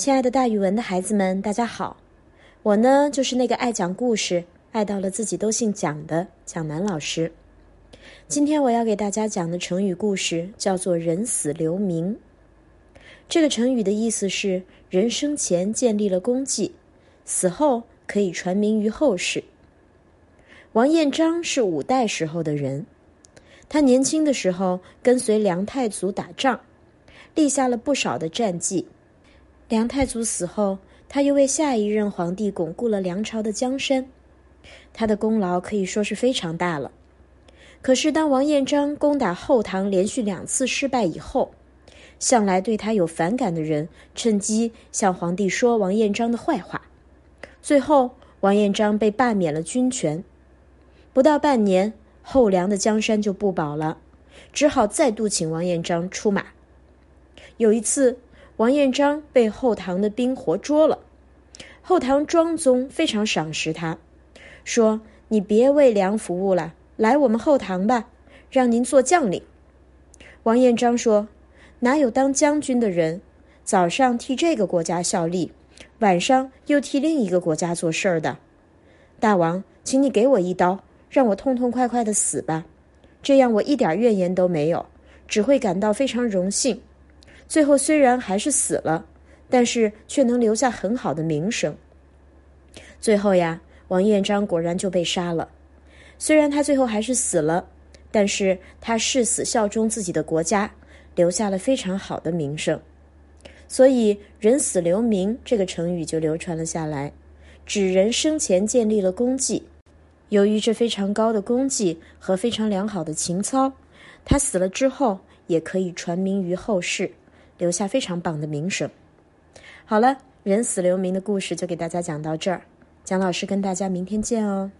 亲爱的，大语文的孩子们，大家好！我呢，就是那个爱讲故事、爱到了自己都姓蒋的蒋楠老师。今天我要给大家讲的成语故事叫做“人死留名”。这个成语的意思是，人生前建立了功绩，死后可以传名于后世。王彦章是五代时候的人，他年轻的时候跟随梁太祖打仗，立下了不少的战绩。梁太祖死后，他又为下一任皇帝巩固了梁朝的江山，他的功劳可以说是非常大了。可是，当王彦章攻打后唐连续两次失败以后，向来对他有反感的人趁机向皇帝说王彦章的坏话，最后王彦章被罢免了军权。不到半年，后梁的江山就不保了，只好再度请王彦章出马。有一次。王彦章被后唐的兵活捉了，后唐庄宗非常赏识他，说：“你别为梁服务了，来我们后唐吧，让您做将领。”王彦章说：“哪有当将军的人，早上替这个国家效力，晚上又替另一个国家做事儿的？大王，请你给我一刀，让我痛痛快快的死吧，这样我一点怨言都没有，只会感到非常荣幸。”最后虽然还是死了，但是却能留下很好的名声。最后呀，王彦章果然就被杀了。虽然他最后还是死了，但是他誓死效忠自己的国家，留下了非常好的名声。所以“人死留名”这个成语就流传了下来，指人生前建立了功绩。由于这非常高的功绩和非常良好的情操，他死了之后也可以传名于后世。留下非常棒的名声。好了，人死留名的故事就给大家讲到这儿。蒋老师跟大家明天见哦。